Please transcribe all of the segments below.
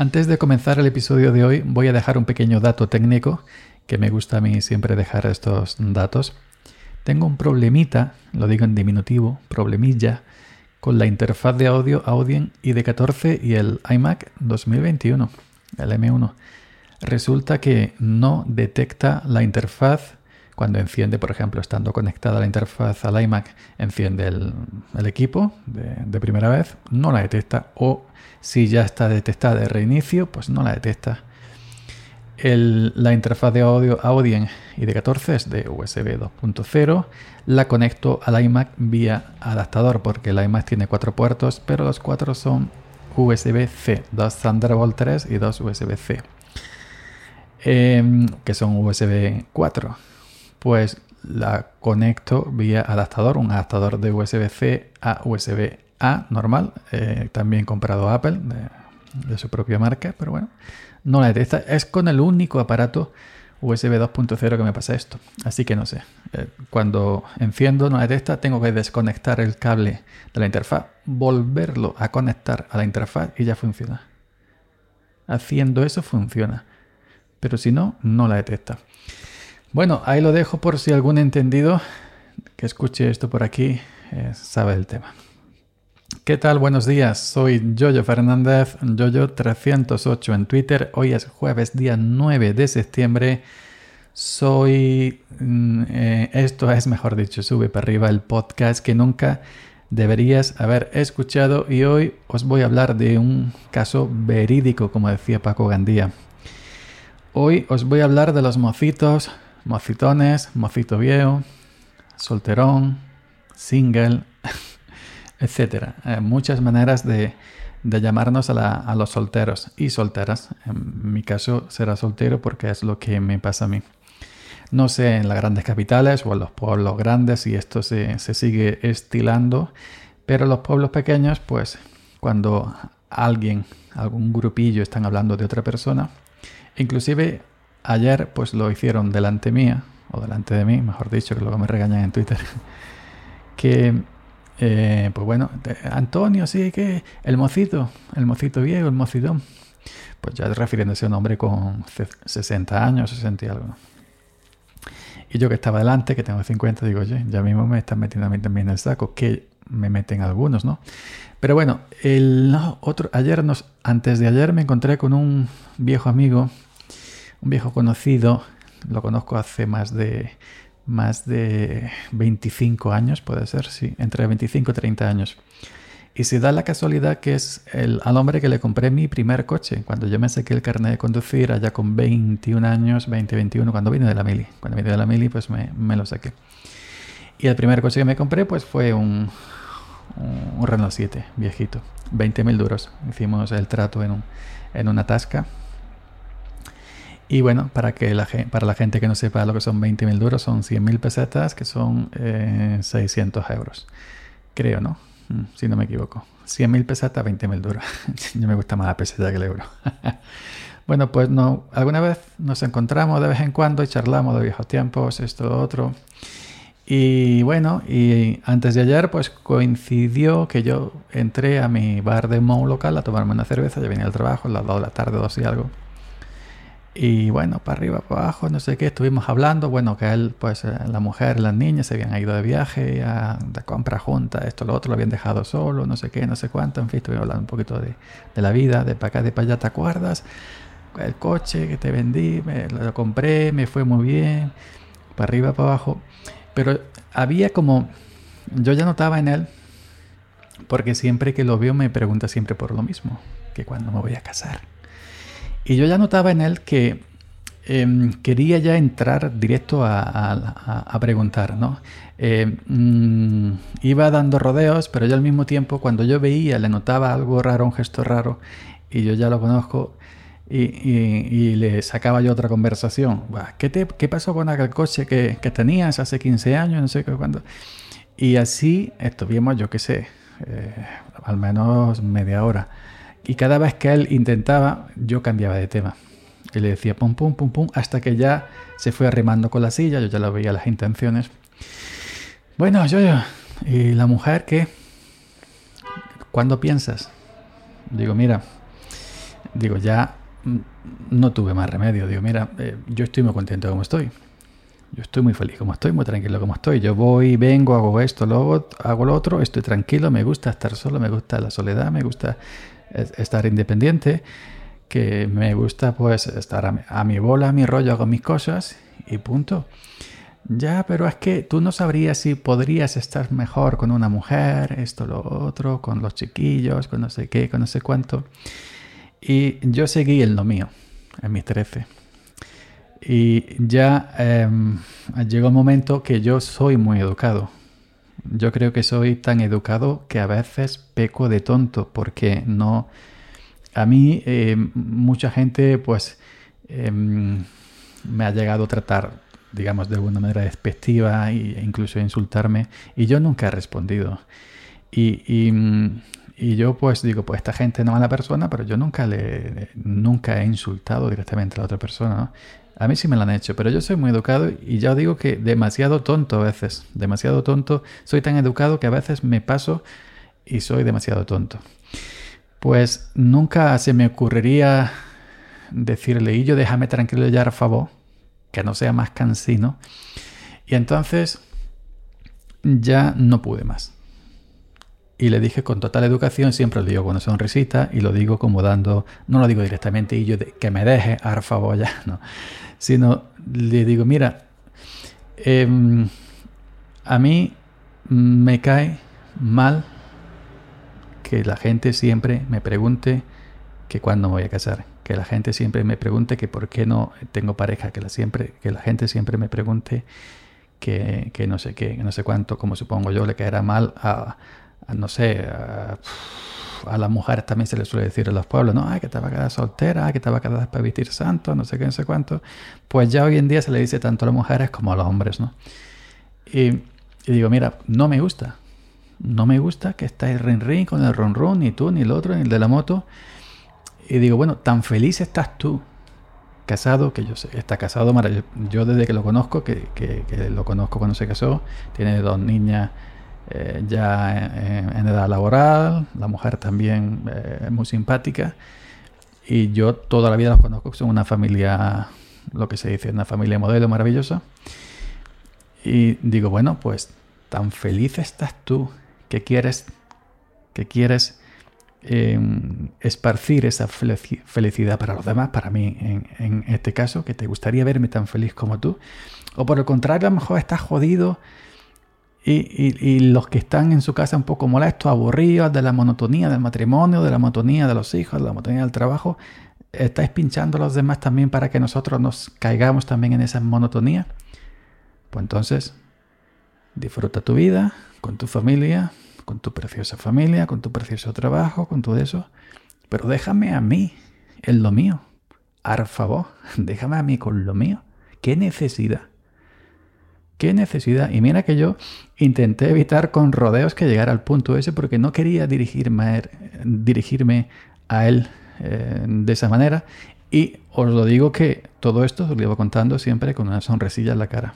Antes de comenzar el episodio de hoy voy a dejar un pequeño dato técnico que me gusta a mí siempre dejar estos datos. Tengo un problemita, lo digo en diminutivo, problemilla, con la interfaz de audio Audien ID14 y el iMac 2021, el M1. Resulta que no detecta la interfaz cuando enciende, por ejemplo, estando conectada la interfaz al iMac, enciende el, equipo de, primera vez, no la detecta. O si ya está detectada de reinicio, pues no la detecta. la interfaz de audio Audien ID14 es de USB 2.0. La conecto al iMac vía adaptador porque el iMac tiene cuatro puertos, pero los cuatro son USB-C, dos Thunderbolt 3 y dos USB-C, em, que son USB 4 pues la conecto vía adaptador, un adaptador de USB-C a USB-A normal, eh, también comprado Apple de, su propia marca, pero bueno, no la detecta. Es con el único aparato USB 2.0 que me pasa esto, así que no sé. Eh, cuando enciendo no la detecta, tengo que desconectar el cable de la interfaz, volverlo a conectar a la interfaz y ya funciona. Haciendo eso funciona, pero si no, no la detecta. Bueno, ahí lo dejo por si algún entendido que escuche esto por aquí eh, sabe el tema. ¿Qué tal? Buenos días. Soy Jojo Fernández, Jojo308 en Twitter. Hoy es jueves, día 9 de septiembre. Soy... Mm, eh, esto es, mejor dicho, sube para arriba el podcast que nunca deberías haber escuchado y hoy os voy a hablar de un caso verídico, como decía Paco Gandía. Hoy os voy a hablar de los mocitos mocitones, mocito viejo, solterón, single, etc. Eh, muchas maneras de, llamarnos a, los solteros y solteras. En mi caso será soltero porque es lo que me pasa a mí. No sé en las grandes capitales o en los pueblos grandes si esto se, se sigue estilando, pero los pueblos pequeños, pues cuando alguien, algún grupillo están hablando de otra persona, inclusive Ayer pues lo hicieron delante mía, o delante de mí, mejor dicho, que luego me regañan en Twitter, que, eh, pues bueno, Antonio, sí, que el mocito, el mocito viejo, el mocidón, pues ya refiriéndose a un hombre con 60 años, 60 y algo. Y yo que estaba delante, que tengo 50, digo, oye, ya mismo me están metiendo a mí también en el saco, que me meten algunos, ¿no? Pero bueno, el otro, ayer antes de ayer me encontré con un viejo amigo un viejo conocido, lo conozco hace más de, más de 25 años, puede ser, sí, entre 25 y 30 años. Y se da la casualidad que es el, al hombre que le compré mi primer coche, cuando yo me saqué el carnet de conducir allá con 21 años, 20, 21, cuando vine de la mili. Cuando vine de la mili, pues me, me lo saqué. Y el primer coche que me compré, pues fue un, un Renault 7, viejito. 20 mil duros. Hicimos el trato en, un, en una tasca y bueno, para, que la, para la gente que no sepa lo que son 20.000 duros, son 100.000 pesetas, que son 600 eh, euros. Creo, ¿no? Mm, si no me equivoco. 100.000 pesetas, 20.000 duros. Yo me gusta más la peseta que el euro. bueno, pues no, alguna vez nos encontramos de vez en cuando y charlamos de viejos tiempos, esto, otro. Y bueno, y antes de ayer, pues coincidió que yo entré a mi bar de Mou local a tomarme una cerveza. Ya venía al trabajo, a las 2 de la tarde, 2 y algo. Y bueno, para arriba, para abajo, no sé qué, estuvimos hablando. Bueno, que él, pues eh, la mujer, las niñas se habían ido de viaje, de compra junta, esto, lo otro, lo habían dejado solo, no sé qué, no sé cuánto. En fin, estuvimos hablando un poquito de, de la vida, de para acá, de para allá, ¿te acuerdas? El coche que te vendí, me, lo compré, me fue muy bien, para arriba, para abajo. Pero había como, yo ya notaba en él, porque siempre que lo veo me pregunta siempre por lo mismo, que cuando me voy a casar y yo ya notaba en él que em, quería ya entrar directo a, preguntar, ¿no? Eh, mm, iba dando rodeos, pero yo al mismo tiempo, cuando yo veía, le notaba algo raro, un gesto raro, y yo ya lo conozco, y, le sacaba yo otra conversación. ¿Qué, te, qué pasó con aquel coche que, que, tenías hace 15 años? No sé qué, cuándo. Y así estuvimos, yo qué sé, eh, al menos media hora. Y cada vez que él intentaba, yo cambiaba de tema. Y le decía pum, pum, pum, pum, hasta que ya se fue arrimando con la silla, yo ya lo veía las intenciones. Bueno, yo, yo. ¿Y la mujer qué? ¿Cuándo piensas? Digo, mira, digo, ya no tuve más remedio. Digo, mira, eh, yo estoy muy contento como estoy. Yo estoy muy feliz como estoy, muy tranquilo como estoy. Yo voy, vengo, hago esto, luego hago lo otro, estoy tranquilo, me gusta estar solo, me gusta la soledad, me gusta estar independiente, que me gusta pues estar a mi, bola, a mi rollo, hago mis cosas y punto. Ya, pero es que tú no sabrías si podrías estar mejor con una mujer, esto, lo otro, con los chiquillos, con no sé qué, con no sé cuánto. Y yo seguí en lo mío, en mis 13. Y ya em, llegó un momento que yo soy muy educado. Yo creo que soy tan educado que a veces peco de tonto porque no... A mí em, mucha gente pues em, me ha llegado a tratar digamos, de alguna manera despectiva e incluso insultarme. Y yo nunca he respondido. Y, y, yo pues digo, pues esta gente no es mala persona, pero yo nunca, le, nunca he insultado directamente a la otra persona. A mí sí me lo han hecho, pero yo soy muy educado y ya os digo que demasiado tonto a veces, demasiado tonto. Soy tan educado que a veces me paso y soy demasiado tonto. Pues nunca se me ocurriría decirle, y yo déjame tranquilo ya, por favor que no sea más cansino. Y entonces ya no pude más. Y le dije con total educación, siempre lo digo con una sonrisita y lo digo como dando, no lo digo directamente y yo que me deje, a favor ya, no. Sino le digo, mira, em, a mí me cae mal que la gente siempre me pregunte que cuándo me voy a casar que la gente siempre me pregunte que por qué no tengo pareja, que la, siempre, que la gente siempre me pregunte que, que no sé qué, no sé cuánto, como supongo yo, le caerá mal a, no sé, a, a, las mujeres también se les suele decir en los pueblos, no, ay, que te va soltera, que te va a quedar para vestir santo, no sé qué, no sé cuánto. Pues ya hoy en día se le dice tanto a las mujeres como a los hombres, ¿no? Y, digo, mira, no me gusta. No me gusta que estáis rin rin con el ron ron, ni tú, ni el otro, ni el de la moto. Y digo, bueno, tan feliz estás tú, casado, que yo sé, está casado, yo desde que lo conozco, que, lo conozco cuando se casó, tiene dos niñas eh, ya en, edad laboral, la mujer también eh, muy simpática, y yo toda la vida los conozco, son una familia, lo que se dice, una familia modelo maravillosa. Y digo, bueno, pues tan feliz estás tú. Que quieres, que quieres Em, esparcir esa felicidad para los demás, para mí en, este caso, que te gustaría verme tan feliz como tú, o por el contrario, a lo mejor estás jodido y, los que están en su casa un poco molestos, aburridos de la monotonía del matrimonio, de la monotonía de los hijos, de la monotonía del trabajo, estáis pinchando a los demás también para que nosotros nos caigamos también en esa monotonía. Pues entonces, disfruta tu vida con tu familia, con tu preciosa familia, con tu precioso trabajo, con todo eso. Pero déjame a mí, en lo mío. Ar favor, déjame a mí con lo mío. ¿Qué necesidad? ¿Qué necesidad? Y mira que yo intenté evitar con rodeos que llegara al punto ese porque no quería dirigirme a él, dirigirme a él eh, de esa manera. Y os lo digo que todo esto os lo llevo contando siempre con una sonrisilla en la cara.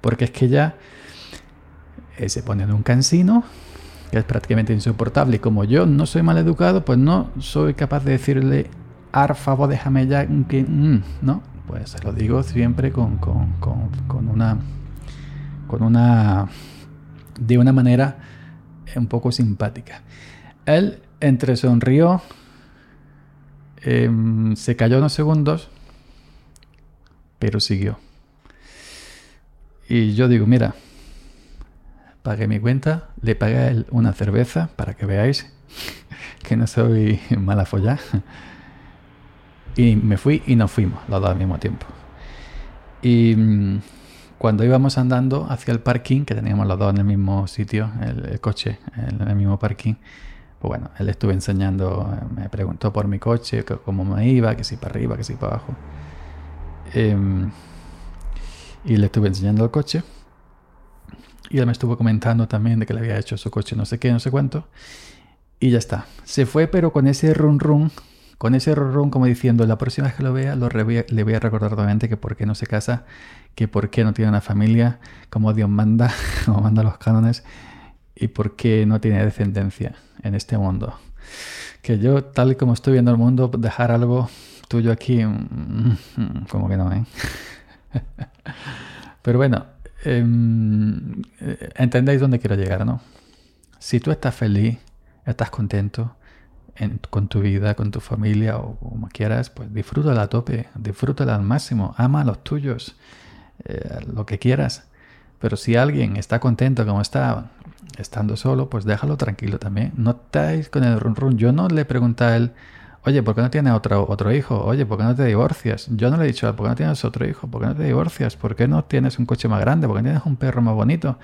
Porque es que ya eh, se pone en un cansino, que es prácticamente insoportable. Y como yo no soy mal educado, pues no soy capaz de decirle, ar favor, déjame ya que... Mm", ¿No? Pues se lo digo siempre con, con, con, una... Con una... De una manera un poco simpática. Él entre sonrió, em, se cayó unos segundos, pero siguió. Y yo digo, mira, pagué mi cuenta, le pagué una cerveza para que veáis que no soy mala folla. Y me fui y nos fuimos los dos al mismo tiempo. Y mm, cuando íbamos andando hacia el parking, que teníamos los dos en el mismo sitio, el, coche en el mismo parking, pues bueno, él estuve enseñando, me preguntó por mi coche, cómo me iba, que si para arriba, que si para abajo. Em, y le estuve enseñando el coche. Y él me estuvo comentando también de que le había hecho su coche no sé qué, no sé cuánto. Y ya está. Se fue, pero con ese run run, con ese run como diciendo, la próxima vez que lo vea, lo le voy a recordar nuevamente que por qué no se casa, que por qué no tiene una familia, como Dios manda, como manda los cánones, y por qué no tiene descendencia. en este mundo. Que yo, tal como estoy viendo el mundo, dejar algo tuyo aquí, mm, mm, como que no, ¿eh? Pero bueno, em, eh, entendéis dónde quiero llegar, ¿no? Si tú estás feliz, estás contento con tu vida, con tu familia o como quieras, pues disfrútala a tope, disfrútala al máximo, ama a los tuyos, eh, lo que quieras. Pero si alguien está contento como está, estando solo, pues déjalo tranquilo también. No estáis con el run run. Yo no le pregunté a él, oye, ¿por qué no tienes otro, otro hijo? Oye, ¿por qué no te divorcias? Yo no le he dicho, ¿por qué no tienes otro hijo? ¿Por qué no te divorcias? ¿Por qué no tienes un coche más grande? ¿Por qué no tienes un perro más bonito?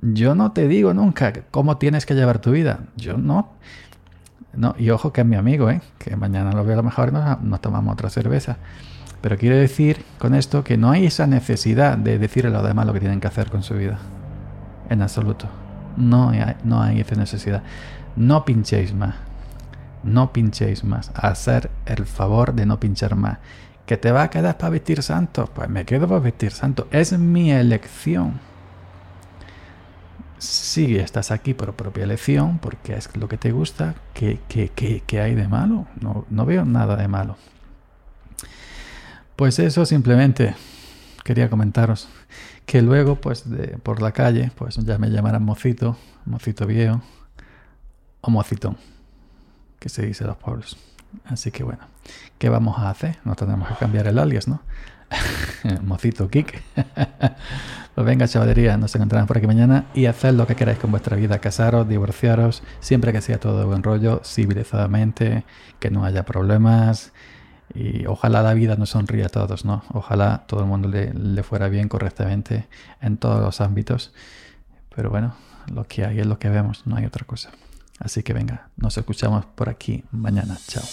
Yo no te digo nunca cómo tienes que llevar tu vida. Yo no. No, y ojo que es mi amigo, ¿eh? que mañana lo veo a lo mejor y nos, tomamos otra cerveza. Pero quiero decir con esto que no hay esa necesidad de decirle a los demás lo que tienen que hacer con su vida. En absoluto. No hay, no hay esa necesidad. No pinchéis más. No pinchéis más. Hacer el favor de no pinchar más. ¿Que te va a quedar para vestir santo? Pues me quedo para vestir santo. Es mi elección si estás aquí por propia elección, porque es lo que te gusta, ¿qué, hay de malo? No, no, veo nada de malo. Pues eso simplemente quería comentaros. Que luego, pues, por la calle, pues ya me llamarán mocito, mocito viejo, o mocitón, que se dice los pueblos. Así que bueno, ¿qué vamos a hacer? No tenemos que cambiar el alias, ¿no? Mocito Kik. pues venga, chavalería, nos encontramos por aquí mañana y haced lo que queráis con vuestra vida. Casaros, divorciaros, siempre que sea todo de buen rollo, civilizadamente, que no haya problemas. Y ojalá la vida nos sonríe a todos, ¿no? Ojalá todo el mundo le, le fuera bien correctamente en todos los ámbitos. Pero bueno, lo que hay es lo que vemos, no hay otra cosa. Así que venga, nos escuchamos por aquí mañana. Chao.